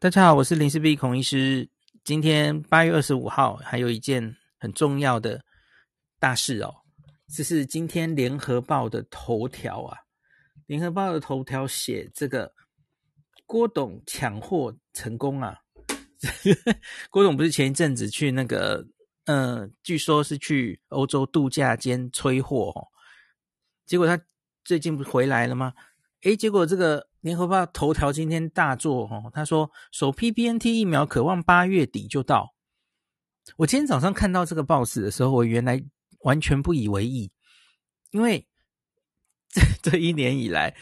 大家好，我是林氏璧孔医师。今天八月二十五号，还有一件很重要的大事哦，这是今天联合报的头条啊。联合报的头条写这个郭董抢货成功啊。郭董不是前一阵子去那个，嗯、呃，据说是去欧洲度假兼催货哦，结果他最近不回来了吗？诶，结果这个。联合报头条今天大作哦，他说首批 BNT 疫苗可望八月底就到。我今天早上看到这个报纸的时候，我原来完全不以为意，因为 这这一年以来，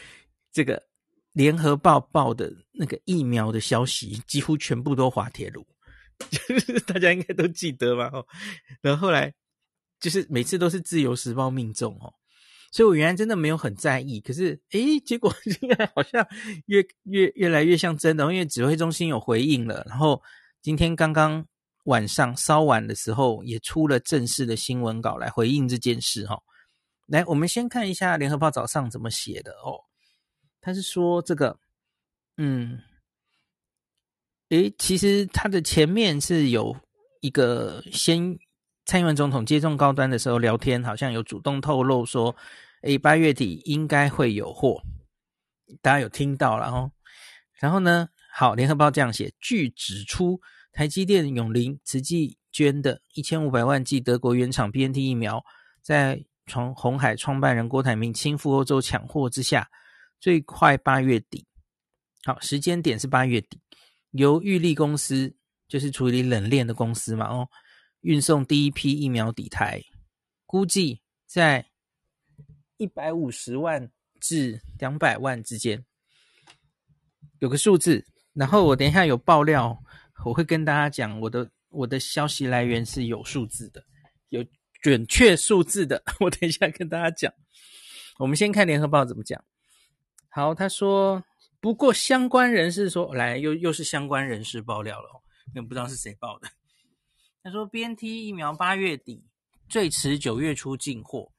这个联合报报的那个疫苗的消息几乎全部都滑铁卢，大家应该都记得吧？哦，然后后来就是每次都是自由时报命中哦。所以我原来真的没有很在意，可是诶，结果 现在好像越越越来越像真的，因为指挥中心有回应了，然后今天刚刚晚上稍晚的时候也出了正式的新闻稿来回应这件事哈。来，我们先看一下联合报早上怎么写的哦。他是说这个，嗯，诶，其实他的前面是有一个先。蔡英文总统接种高端的时候聊天，好像有主动透露说，诶，八月底应该会有货，大家有听到了哦。然后呢，好，联合报这样写，据指出，台积电永龄慈济捐的一千五百万剂德国原厂 BNT 疫苗，在从红海创办人郭台铭亲赴欧洲抢货之下，最快八月底，好，时间点是八月底，由玉立公司，就是处理冷链的公司嘛，哦。运送第一批疫苗抵台，估计在一百五十万至两百万之间，有个数字。然后我等一下有爆料，我会跟大家讲我的我的消息来源是有数字的，有准确数字的。我等一下跟大家讲。我们先看联合报怎么讲。好，他说，不过相关人士说，来又又是相关人士爆料了，那不知道是谁报的。他说：“BNT 疫苗八月底，最迟九月初进货。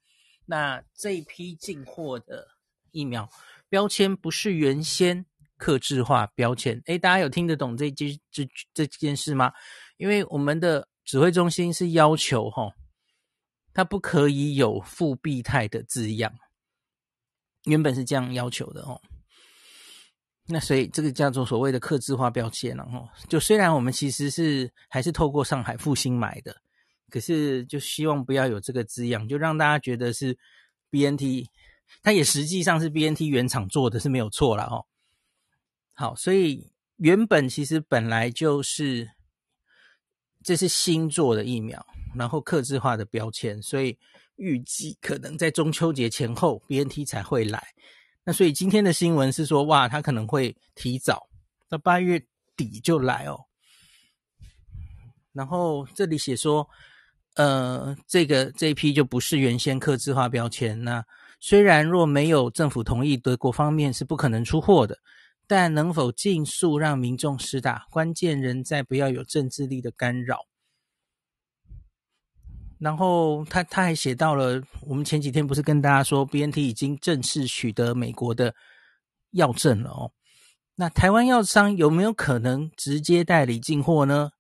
那这一批进货的疫苗标签不是原先客制化标签。诶，大家有听得懂这这这这件事吗？因为我们的指挥中心是要求，哈，它不可以有复必泰的字样，原本是这样要求的，哦。”那所以这个叫做所谓的客制化标签，然后就虽然我们其实是还是透过上海复星买的，可是就希望不要有这个字样，就让大家觉得是 BNT，它也实际上是 BNT 原厂做的是没有错了哦。好，所以原本其实本来就是这是新做的疫苗，然后客制化的标签，所以预计可能在中秋节前后 BNT 才会来。那所以今天的新闻是说，哇，他可能会提早到八月底就来哦。然后这里写说，呃，这个这一批就不是原先刻制化标签。那虽然若没有政府同意，德国方面是不可能出货的，但能否尽速让民众施打，关键仍在不要有政治力的干扰。然后他他还写到了，我们前几天不是跟大家说，BNT 已经正式取得美国的药证了哦。那台湾药商有没有可能直接代理进货呢？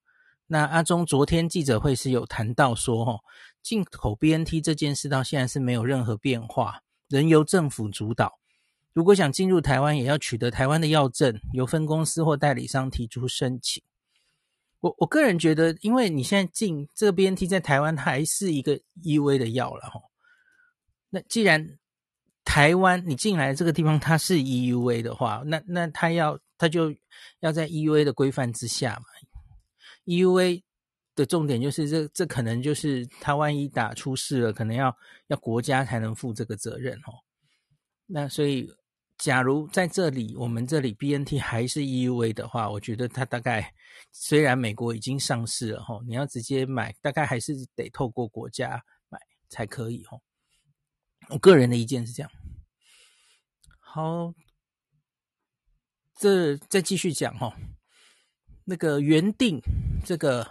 那阿中昨天记者会是有谈到说，哦，进口 BNT 这件事到现在是没有任何变化，仍由政府主导。如果想进入台湾，也要取得台湾的药证，由分公司或代理商提出申请。我我个人觉得，因为你现在进这个 BNT 在台湾还是一个 EUA 的药了哈。那既然台湾你进来这个地方它是 EUA 的话，那那它要它就要在 EUA 的规范之下嘛。EUA 的重点就是这这可能就是它万一打出事了，可能要要国家才能负这个责任哦。那所以。假如在这里，我们这里 BNT 还是 EUA 的话，我觉得它大概虽然美国已经上市了哈，你要直接买，大概还是得透过国家买才可以哈。我个人的意见是这样。好，这再继续讲哈。那个原定这个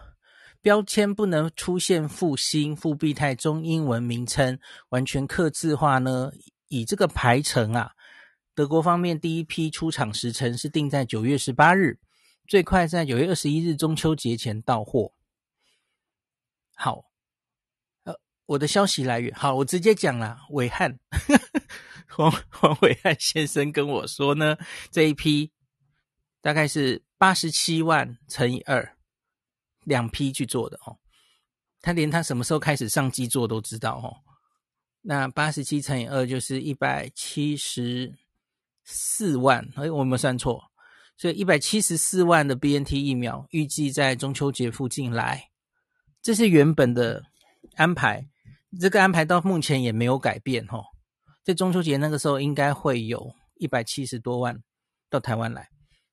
标签不能出现复星、复必泰中英文名称，完全刻字化呢，以这个排程啊。德国方面第一批出厂时程是定在九月十八日，最快在九月二十一日中秋节前到货。好，呃，我的消息来源，好，我直接讲了，暐瀚，黄黄伟汉先生跟我说呢，这一批大概是八十七万乘以二，两批去做的哦。他连他什么时候开始上机做都知道哦。那八十七乘以二就是一百七十四万，哎，我有没有算错？所以一百七十四万的 BNT 疫苗预计在中秋节附近来，这是原本的安排。这个安排到目前也没有改变哦。在中秋节那个时候，应该会有一百七十多万到台湾来，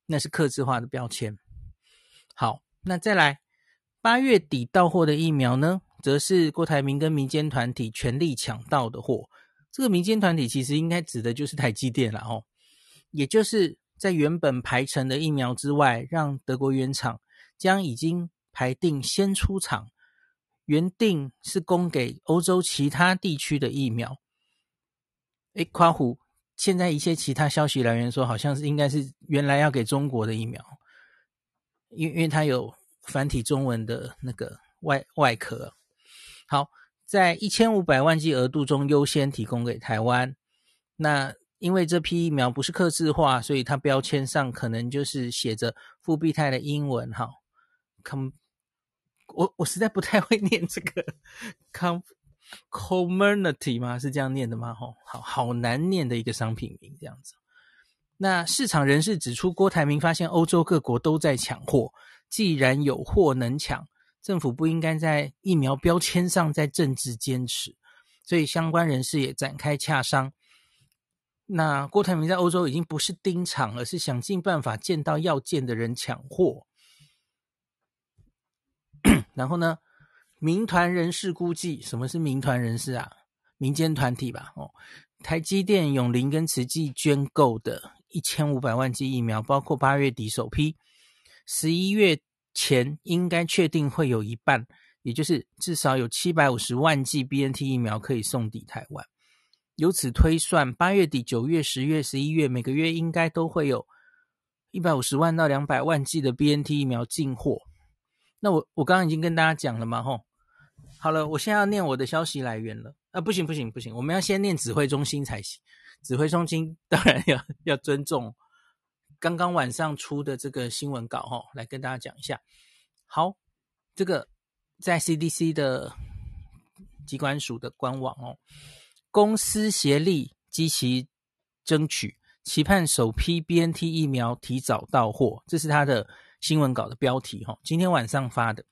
那是客制化的标签。好，那再来。八月底到货的疫苗呢，则是郭台铭跟民间团体全力抢到的货。这个民间团体其实应该指的就是台积电了哦，也就是在原本排成的疫苗之外，让德国原厂将已经排定先出厂，原定是供给欧洲其他地区的疫苗。诶，夸虎，现在一些其他消息来源说，好像是应该是原来要给中国的疫苗，因因为它有。繁体中文的那个外外壳，好，在一千五百万剂额度中优先提供给台湾。那因为这批疫苗不是刻字化，所以它标签上可能就是写着复必泰的英文哈。com，我我实在不太会念这个 com community 吗？是这样念的吗？吼，好好难念的一个商品名这样子。那市场人士指出，郭台铭发现欧洲各国都在抢货。既然有货能抢，政府不应该在疫苗标签上再政治坚持，所以相关人士也展开洽商。那郭台铭在欧洲已经不是盯场，而是想尽办法见到要见的人抢货。然后呢，民团人士估计，什么是民团人士啊？民间团体吧。哦，台积电、永龄跟慈济捐购的一千五百万剂疫苗，包括八月底首批。十一月前应该确定会有一半，也就是至少有七百五十万剂 BNT 疫苗可以送抵台湾。由此推算，八月底、九月、十月、十一月每个月应该都会有一百五十万到两百万剂的 BNT 疫苗进货。那我我刚刚已经跟大家讲了嘛，吼，好了，我现在要念我的消息来源了。啊，不行不行不行，我们要先念指挥中心才行。指挥中心当然要要尊重。刚刚晚上出的这个新闻稿，吼，来跟大家讲一下。好，这个在 CDC 的机关署的官网哦，公司协力积极争取，期盼首批 BNT 疫苗提早到货。这是他的新闻稿的标题，哈，今天晚上发的。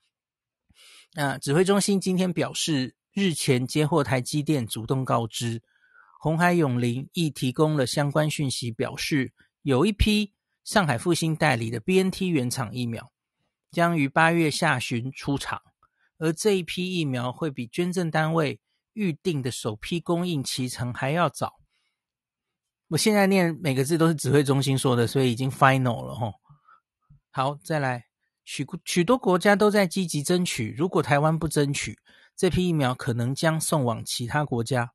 那指挥中心今天表示，日前接获台积电主动告知，红海永龄亦提供了相关讯息，表示有一批。上海复星代理的 BNT 原厂疫苗将于八月下旬出厂，而这一批疫苗会比捐赠单位预定的首批供应期程还要早。我现在念每个字都是指挥中心说的，所以已经 final 了哈。好，再来，许许多国家都在积极争取，如果台湾不争取，这批疫苗可能将送往其他国家。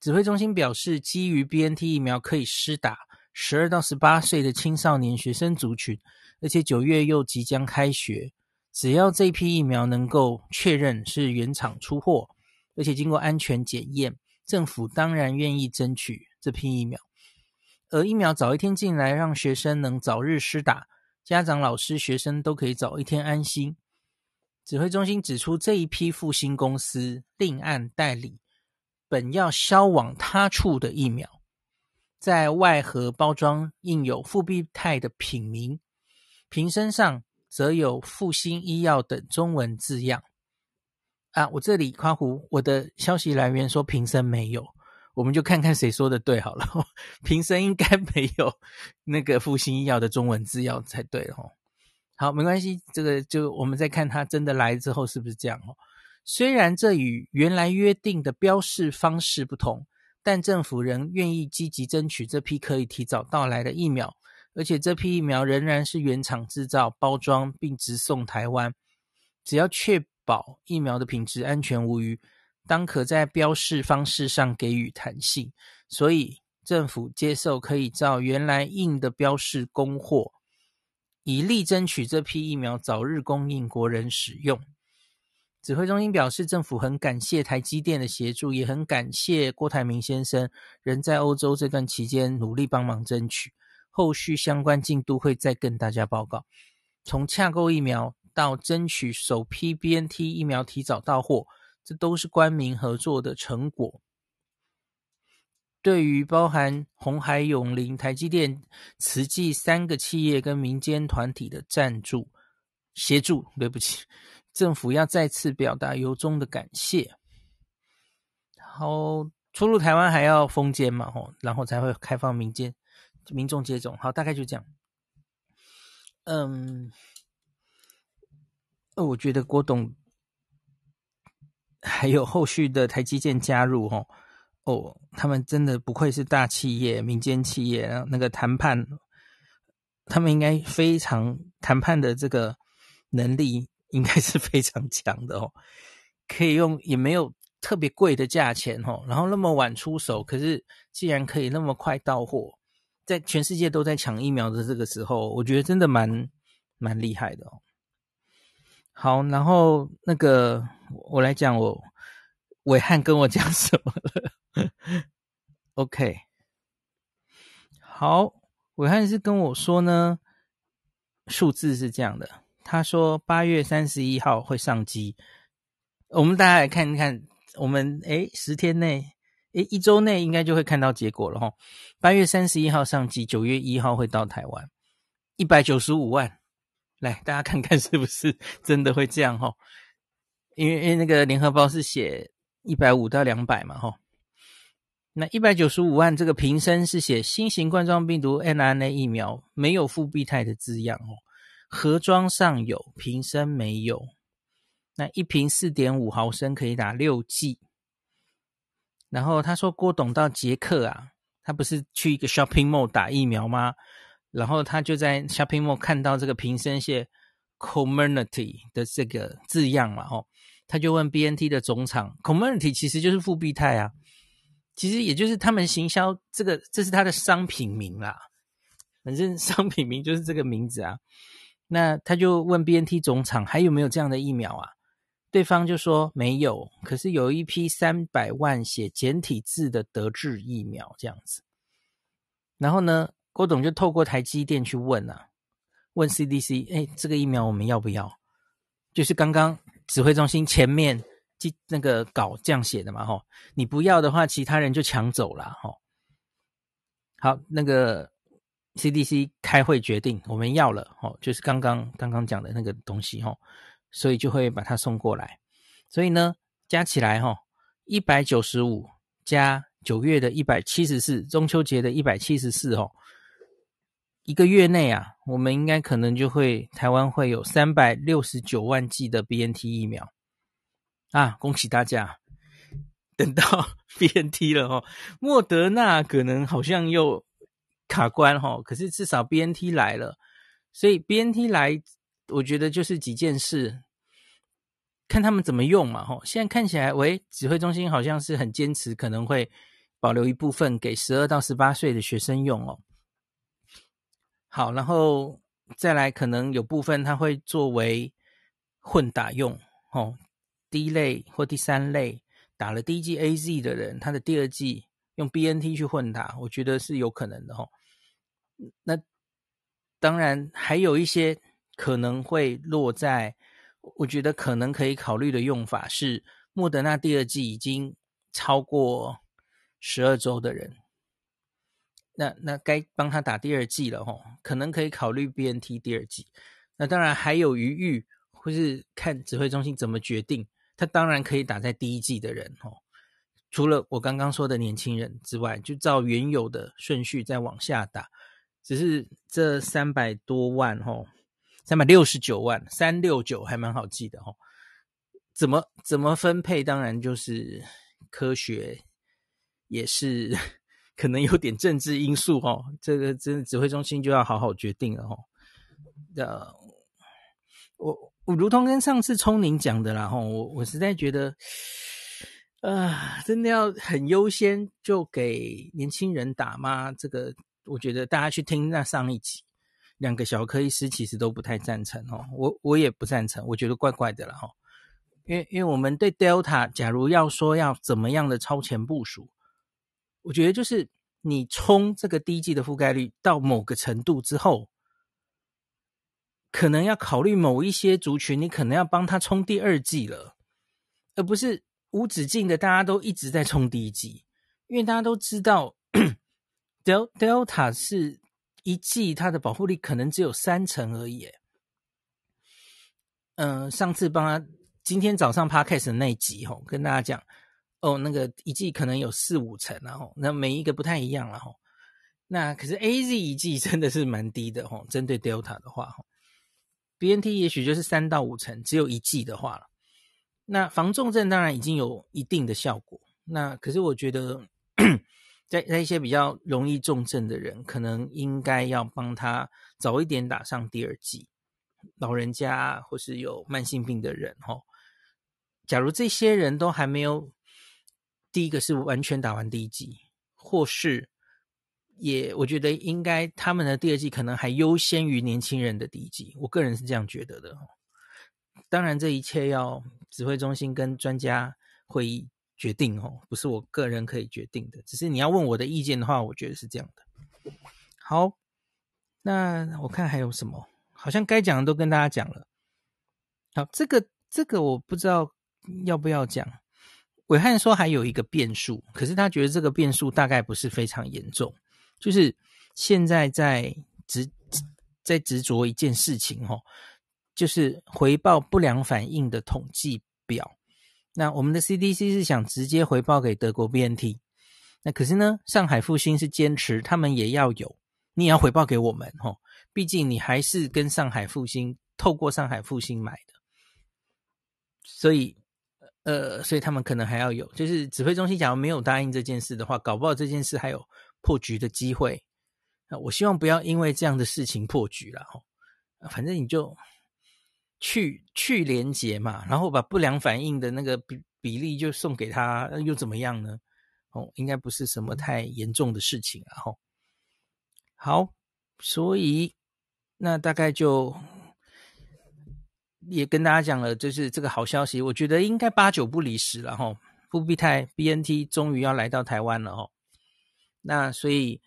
指挥中心表示，基于 BNT 疫苗可以施打。十二到十八岁的青少年学生族群，而且九月又即将开学，只要这批疫苗能够确认是原厂出货，而且经过安全检验，政府当然愿意争取这批疫苗。而疫苗早一天进来，让学生能早日施打，家长、老师、学生都可以早一天安心。指挥中心指出，这一批复星公司另案代理本要销往他处的疫苗。在外盒包装印有复必泰的品名，瓶身上则有复星医药等中文字样。啊，我这里夸胡，我的消息来源说平生没有，我们就看看谁说的对好了。平生应该没有那个复兴医药的中文字样才对哦。好，没关系，这个就我们再看他真的来之后是不是这样哦。虽然这与原来约定的标示方式不同。但政府仍愿意积极争取这批可以提早到来的疫苗，而且这批疫苗仍然是原厂制造、包装并直送台湾。只要确保疫苗的品质安全无虞，当可在标示方式上给予弹性。所以政府接受可以照原来印的标示供货，以力争取这批疫苗早日供应国人使用。指挥中心表示，政府很感谢台积电的协助，也很感谢郭台铭先生人在欧洲这段期间努力帮忙争取。后续相关进度会再跟大家报告。从洽购疫苗到争取首批 BNT 疫苗提早到货，这都是官民合作的成果。对于包含鸿海永林、台积电、慈济三个企业跟民间团体的赞助协助，对不起。政府要再次表达由衷的感谢。然后出入台湾还要封监嘛，吼，然后才会开放民间民众接种。好，大概就这样。嗯，呃我觉得郭董还有后续的台积电加入，吼，哦，他们真的不愧是大企业、民间企业，然后那个谈判，他们应该非常谈判的这个能力。应该是非常强的哦，可以用也没有特别贵的价钱哦，然后那么晚出手，可是既然可以那么快到货，在全世界都在抢疫苗的这个时候，我觉得真的蛮蛮厉害的哦。好，然后那个我来讲，我伟汉跟我讲什么了？OK，好，伟汉是跟我说呢，数字是这样的。他说八月三十一号会上机，我们大家来看一看，我们诶十天内诶一周内应该就会看到结果了哈。八月三十一号上机，九月一号会到台湾，一百九十五万，来大家看看是不是 真的会这样哈？因为因为那个联合报是写一百五到两百嘛哈，那一百九十五万这个瓶身是写新型冠状病毒 mRNA 疫苗，没有复必泰的字样哦。盒装上有，瓶身没有。那一瓶四点五毫升可以打六剂。然后他说郭董到捷克啊，他不是去一个 shopping mall 打疫苗吗？然后他就在 shopping mall 看到这个瓶身写 Community 的这个字样嘛，吼，他就问 BNT 的总厂，Community 其实就是复必泰啊，其实也就是他们行销这个，这是他的商品名啦，反正商品名就是这个名字啊。那他就问 BNT 总厂还有没有这样的疫苗啊？对方就说没有，可是有一批三百万写简体字的德制疫苗这样子。然后呢，郭董就透过台积电去问啊，问 CDC，哎，这个疫苗我们要不要？就是刚刚指挥中心前面记那个稿这样写的嘛，吼，你不要的话，其他人就抢走了，吼。好，那个。CDC 开会决定我们要了哦，就是刚刚刚刚讲的那个东西吼，所以就会把它送过来。所以呢，加起来吼，一百九十五加九月的一百七十四，中秋节的一百七十四吼，一个月内啊，我们应该可能就会台湾会有三百六十九万剂的 BNT 疫苗啊！恭喜大家，等到 BNT 了哦，莫德纳可能好像又。卡关哈，可是至少 BNT 来了，所以 BNT 来，我觉得就是几件事，看他们怎么用嘛哈。现在看起来，喂，指挥中心好像是很坚持，可能会保留一部分给十二到十八岁的学生用哦。好，然后再来，可能有部分他会作为混打用哦，第一类或第三类打了第一剂 AZ 的人，他的第二剂。用 BNT 去混打，我觉得是有可能的哦。那当然还有一些可能会落在，我觉得可能可以考虑的用法是，莫德纳第二剂已经超过十二周的人，那那该帮他打第二剂了齁，可能可以考虑 BNT 第二剂。那当然还有余裕，或是看指挥中心怎么决定，他当然可以打在第一剂的人齁。除了我刚刚说的年轻人之外，就照原有的顺序再往下打。只是这三百多万吼，三百六十九万，三六九还蛮好记的吼。怎么怎么分配？当然就是科学，也是可能有点政治因素哦。这个真的指挥中心就要好好决定了哦。呃，我我如同跟上次聪宁讲的啦吼，我我实在觉得。啊、真的要很优先就给年轻人打吗？这个我觉得大家去听那上一集，两个小科医师其实都不太赞成哦，我我也不赞成，我觉得怪怪的了哈。因为因为我们对 Delta，假如要说要怎么样的超前部署，我觉得就是你冲这个第一季的覆盖率到某个程度之后，可能要考虑某一些族群，你可能要帮他冲第二季了，而不是无止境的大家都一直在冲第一季，因为大家都知道 Delta 是。一季它的保护力可能只有三成而已。嗯、上次帮他今天早上 podcast 的那一集吼，跟大家讲哦，那个一剂可能有四五成，然后那每一个不太一样了哈。那可是 AZ 一剂 真的是蛮低的哈，针对 Delta 的话吼，BNT 也许就是三到五成，只有一剂的话了。那防重症当然已经有一定的效果，那可是我觉得。在在一些比较容易重症的人，可能应该要帮他早一点打上第二剂。老人家或是有慢性病的人，哈，假如这些人都还没有第一个是完全打完第一季，或是也我觉得应该他们的第二季可能还优先于年轻人的第一季。我个人是这样觉得的。当然，这一切要指挥中心跟专家会议。决定哦，不是我个人可以决定的，只是你要问我的意见的话，我觉得是这样的。好，那我看还有什么，好像该讲的都跟大家讲了。好，这个这个我不知道要不要讲。暐瀚说还有一个变数，可是他觉得这个变数大概不是非常严重，就是现在在执在执着一件事情哦，就是回报不良反应的统计表。那我们的 CDC 是想直接回报给德国 BNT，那可是呢，上海复兴是坚持他们也要有，你也要回报给我们吼，毕竟你还是跟上海复兴透过上海复兴买的，所以呃，所以他们可能还要有，就是指挥中心假如没有答应这件事的话，搞不好这件事还有破局的机会。那我希望不要因为这样的事情破局了哦，反正你就。去去连结嘛，然后把不良反应的那个比比例就送给他，又怎么样呢？哦，应该不是什么太严重的事情啊。吼，好，所以那大概就也跟大家讲了，就是这个好消息，我觉得应该八九不离十了。哈，复必泰 BNT 终于要来到台湾了。哦，那所以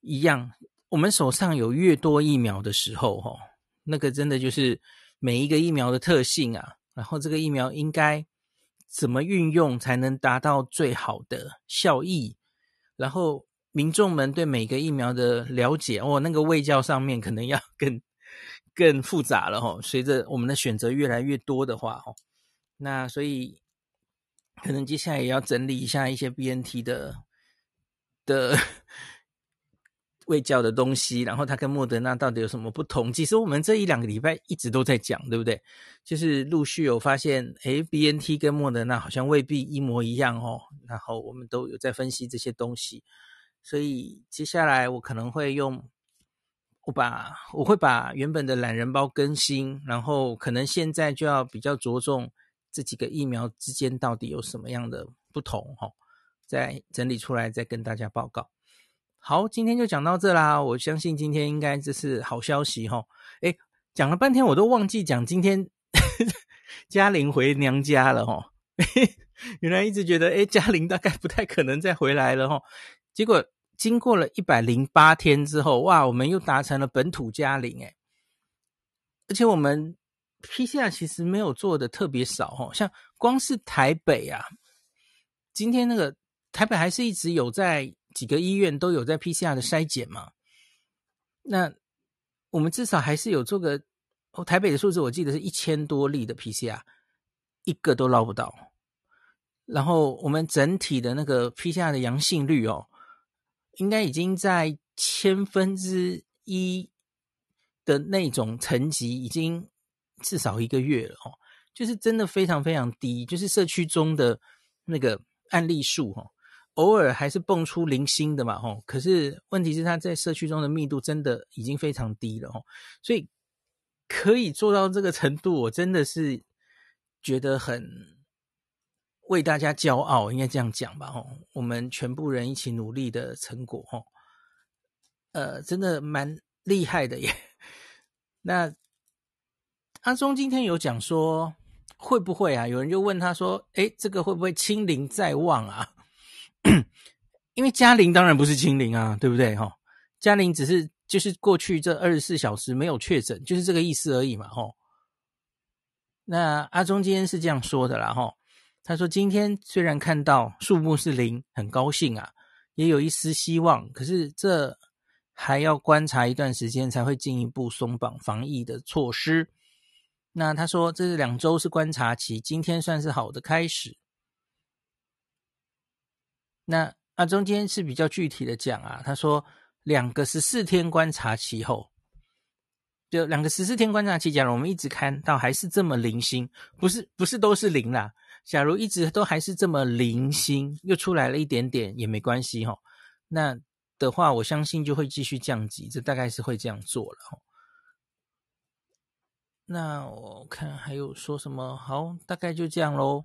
一样，我们手上有越多疫苗的时候，哈，那个真的就是。每一个疫苗的特性啊，然后这个疫苗应该怎么运用才能达到最好的效益？然后民众们对每个疫苗的了解，哦，那个卫教上面可能要 更更复杂了哈。随着我们的选择越来越多的话，哈，那所以可能接下来也要整理一下一些 BNT 的的。未教的东西，然后它跟莫德纳到底有什么不同？其实我们这一两个礼拜一直都在讲，对不对？就是陆续有发现，诶，BNT 跟莫德纳好像未必一模一样哦。然后我们都有在分析这些东西，所以接下来我可能会用，我把我会把原本的懒人包更新，然后可能现在就要比较着重这几个疫苗之间到底有什么样的不同哦，再整理出来再跟大家报告。好，今天就讲到这啦。我相信今天应该这是好消息齁。诶，讲了半天我都忘记讲今天 嘉玲回娘家了齁。原来一直觉得诶嘉玲大概不太可能再回来了齁。结果经过了一百零八天之后，哇，我们又达成了本土加零诶。而且我们 PCR 其实没有做的特别少哦，像光是台北啊，今天那个台北还是一直有在。几个医院都有在 PCR 的筛检嘛？那我们至少还是有做个哦。台北的数字我记得是一千多例的 PCR，一个都捞不到。然后我们整体的那个 PCR 的阳性率哦，应该已经在千分之一的那种层级，已经至少一个月了哦。就是真的非常非常低，就是社区中的那个案例数哦。偶尔还是蹦出零星的嘛，吼！可是问题是它在社区中的密度真的已经非常低了，哦！所以可以做到这个程度，我真的是觉得很为大家骄傲，应该这样讲吧，吼！我们全部人一起努力的成果，吼！呃，真的蛮厉害的耶，那阿中今天有讲说会不会啊？有人就问他说：“诶，这个会不会清零在望啊？” 因为嘉玲当然不是清零啊，对不对？哈，嘉玲只是就是过去这二十四小时没有确诊，就是这个意思而已嘛，哈。那阿中今天是这样说的啦，哈，他说今天虽然看到数目是零，很高兴啊，也有一丝希望，可是这还要观察一段时间才会进一步松绑防疫的措施。那他说这是两周是观察期，今天算是好的开始。那阿中今天是比较具体的讲啊，他说两个十四天观察期后。就两个十四天观察期，假如我们一直看到还是这么零星，不是不是都是零啦。假如一直都还是这么零星，又出来了一点点也没关系哈。那的话，我相信就会继续降级，这大概是会这样做了哈。那我看还有说什么？好，大概就这样喽。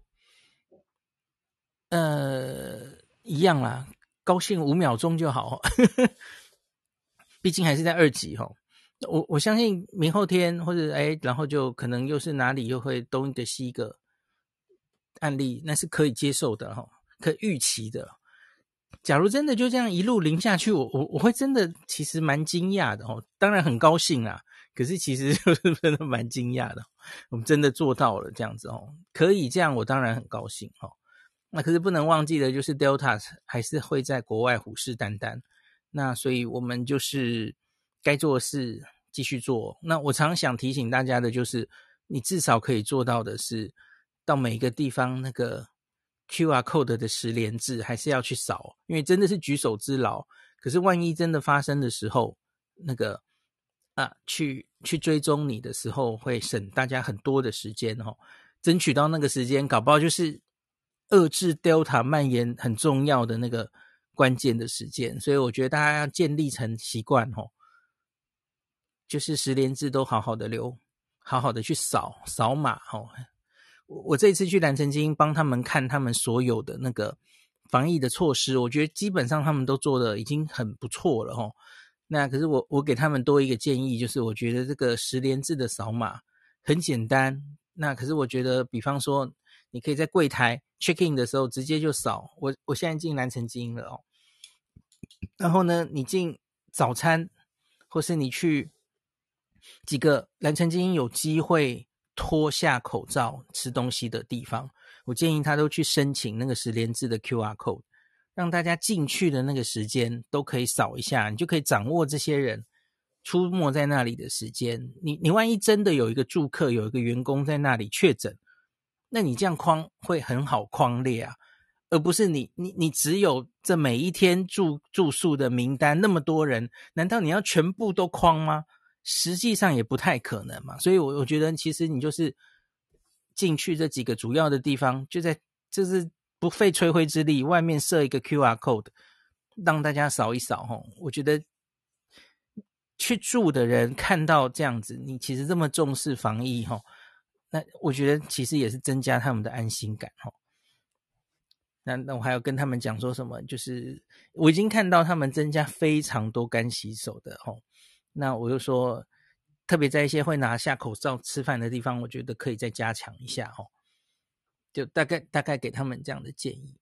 呃，一样啦，高兴五秒钟就好，毕竟还是在二级哈。我我相信明后天或者哎，然后就可能又是哪里又会东一个西一个案例，那是可以接受的哈，可预期的。假如真的就这样一路零下去，我我我会真的其实蛮惊讶的哦。当然很高兴啦，可是其实 是真的蛮惊讶的。我们真的做到了这样子哦，可以这样，我当然很高兴哦。那可是不能忘记的就是 Delta 还是会在国外虎视眈眈，那所以我们就是。该做的事继续做。那我常想提醒大家的就是，你至少可以做到的是，到每一个地方那个 QR code 的十连制还是要去扫，因为真的是举手之劳。可是万一真的发生的时候，那个啊，去去追踪你的时候，会省大家很多的时间哦。争取到那个时间，搞不好就是遏制 Delta 蔓延很重要的那个关键的时间。所以我觉得大家要建立成习惯哦。就是十连制都好好的留，好好的去扫扫码哦。我我这次去蓝城晶英帮他们看他们所有的那个防疫的措施，我觉得基本上他们都做的已经很不错了哦。那可是我我给他们多一个建议，就是我觉得这个十连制的扫码很简单。那可是我觉得，比方说你可以在柜台 check in 的时候直接就扫。我我现在进蓝城晶英了哦。然后呢，你进早餐或是你去。几个蓝城晶英有机会脱下口罩吃东西的地方，我建议他都去申请那个十连制的 QR code，让大家进去的那个时间都可以扫一下，你就可以掌握这些人出没在那里的时间。你你万一真的有一个住客，有一个员工在那里确诊，那你这样框会很好框列啊，而不是你你你只有这每一天住住宿的名单那么多人，难道你要全部都框吗？实际上也不太可能嘛，所以，我我觉得其实你就是进去这几个主要的地方，就在就是不费吹灰之力，外面设一个 QR code，让大家扫一扫吼。我觉得去住的人看到这样子，你其实这么重视防疫吼，那我觉得其实也是增加他们的安心感吼。那那我还要跟他们讲说什么？就是我已经看到他们增加非常多干洗手的吼。那我就说，特别在一些会拿下口罩吃饭的地方，我觉得可以再加强一下哦。就大概大概给他们这样的建议。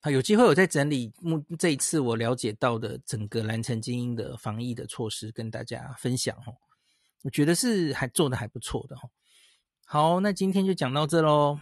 好，有机会我再整理目这一次我了解到的整个蓝城精英的防疫的措施，跟大家分享哦。我觉得是还做得还不错的哦。好，那今天就讲到这喽。